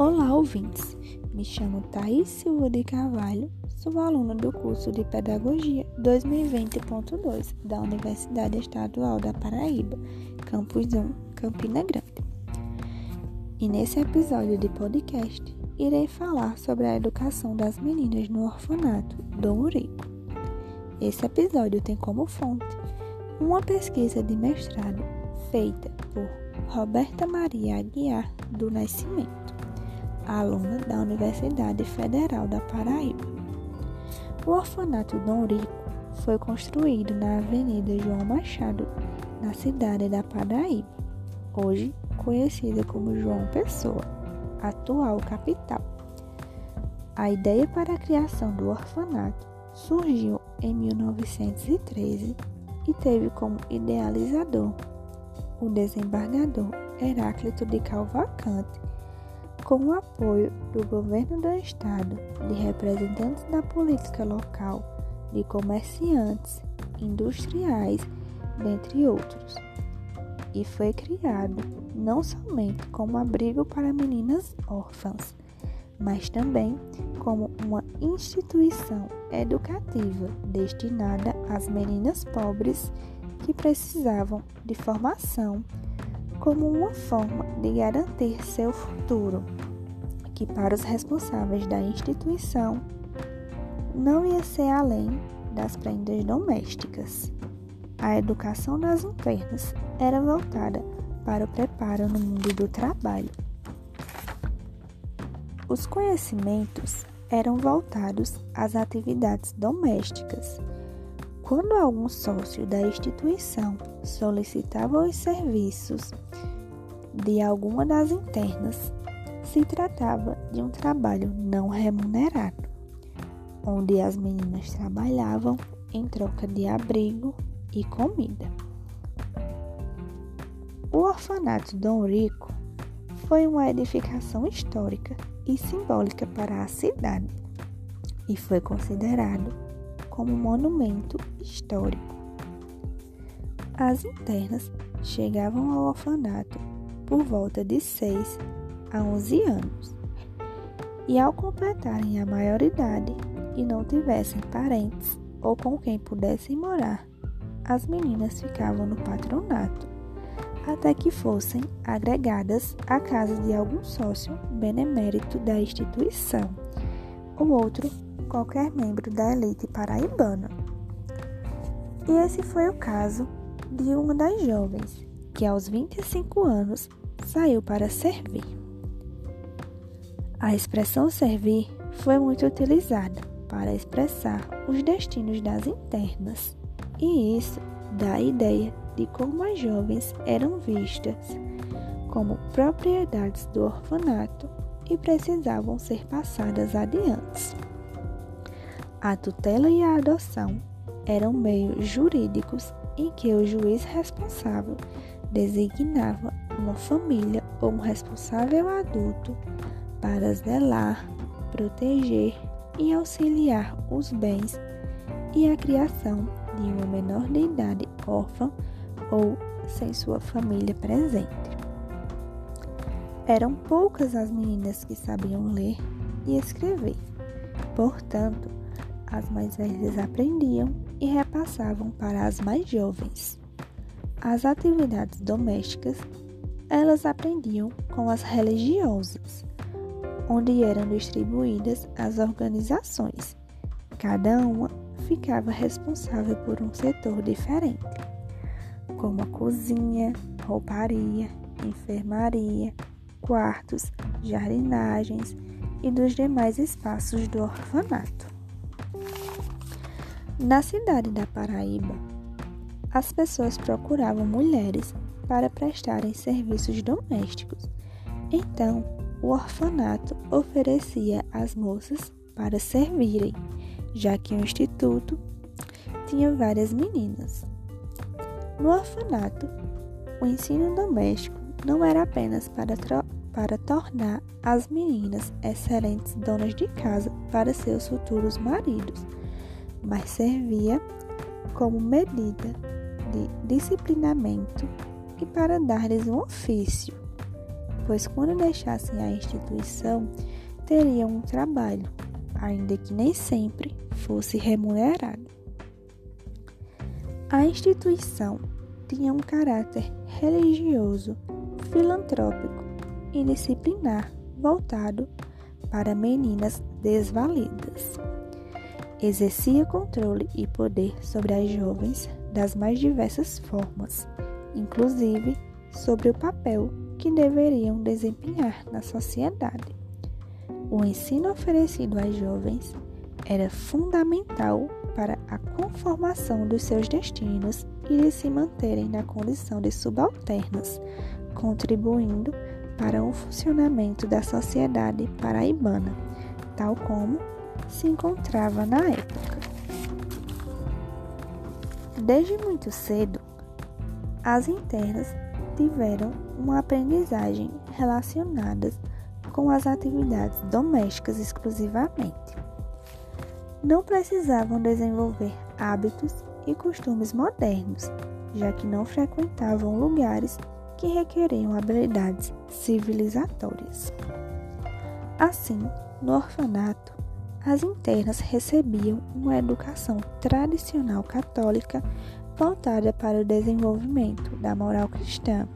Olá, ouvintes! Me chamo Thaís Silva de Carvalho, sou aluna do curso de Pedagogia 2020.2 da Universidade Estadual da Paraíba, Campus 1, Campina Grande. E nesse episódio de podcast, irei falar sobre a educação das meninas no orfanato Dom Urico. Esse episódio tem como fonte uma pesquisa de mestrado feita por Roberta Maria Aguiar do Nascimento aluna da Universidade Federal da Paraíba. O orfanato Dom Rico foi construído na Avenida João Machado, na cidade da Paraíba, hoje conhecida como João Pessoa, atual capital. A ideia para a criação do orfanato surgiu em 1913 e teve como idealizador o desembargador Heráclito de Calvacante com o apoio do governo do estado, de representantes da política local, de comerciantes, industriais, dentre outros. E foi criado não somente como abrigo para meninas órfãs, mas também como uma instituição educativa destinada às meninas pobres que precisavam de formação como uma forma de garantir seu futuro, que para os responsáveis da instituição não ia ser além das prendas domésticas. A educação das internas era voltada para o preparo no mundo do trabalho. Os conhecimentos eram voltados às atividades domésticas. Quando algum sócio da instituição solicitava os serviços de alguma das internas, se tratava de um trabalho não remunerado, onde as meninas trabalhavam em troca de abrigo e comida. O orfanato Dom Rico foi uma edificação histórica e simbólica para a cidade e foi considerado como monumento histórico. As internas chegavam ao orfanato por volta de 6 a 11 anos. E ao completarem a maioridade e não tivessem parentes ou com quem pudessem morar, as meninas ficavam no patronato até que fossem agregadas à casa de algum sócio benemérito da instituição ou outro qualquer membro da elite paraibana. E esse foi o caso de uma das jovens que aos 25 anos saiu para servir. A expressão servir foi muito utilizada para expressar os destinos das internas, e isso dá a ideia de como as jovens eram vistas como propriedades do orfanato e precisavam ser passadas adiante. A tutela e a adoção eram meios jurídicos em que o juiz responsável designava uma família ou um responsável adulto para zelar, proteger e auxiliar os bens e a criação de uma menor de idade órfã ou sem sua família presente. Eram poucas as meninas que sabiam ler e escrever. Portanto, as mais velhas aprendiam e repassavam para as mais jovens. As atividades domésticas, elas aprendiam com as religiosas, onde eram distribuídas as organizações. Cada uma ficava responsável por um setor diferente, como a cozinha, rouparia, enfermaria, quartos, jardinagens e dos demais espaços do orfanato. Na cidade da Paraíba, as pessoas procuravam mulheres para prestarem serviços domésticos. Então, o orfanato oferecia as moças para servirem, já que o instituto tinha várias meninas. No orfanato, o ensino doméstico não era apenas para, para tornar as meninas excelentes donas de casa para seus futuros maridos, mas servia como medida de disciplinamento e para dar-lhes um ofício. pois quando deixassem a instituição, teriam um trabalho, ainda que nem sempre fosse remunerado. A instituição tinha um caráter religioso, filantrópico e disciplinar voltado para meninas desvalidas. Exercia controle e poder sobre as jovens das mais diversas formas, inclusive sobre o papel que deveriam desempenhar na sociedade. O ensino oferecido às jovens era fundamental para a conformação dos seus destinos e de se manterem na condição de subalternas, contribuindo para o funcionamento da sociedade paraibana, tal como se encontrava na época. Desde muito cedo, as internas tiveram uma aprendizagem relacionadas com as atividades domésticas exclusivamente. Não precisavam desenvolver hábitos e costumes modernos, já que não frequentavam lugares que requeriam habilidades civilizatórias. Assim, no orfanato, as internas recebiam uma educação tradicional católica voltada para o desenvolvimento da moral cristã,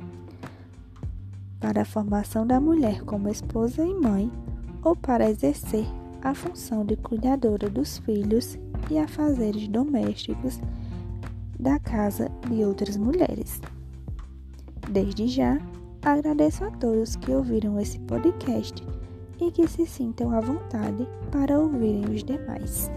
para a formação da mulher como esposa e mãe, ou para exercer a função de cuidadora dos filhos e afazeres domésticos da casa de outras mulheres. Desde já, agradeço a todos que ouviram esse podcast e que se sintam à vontade para ouvirem os demais.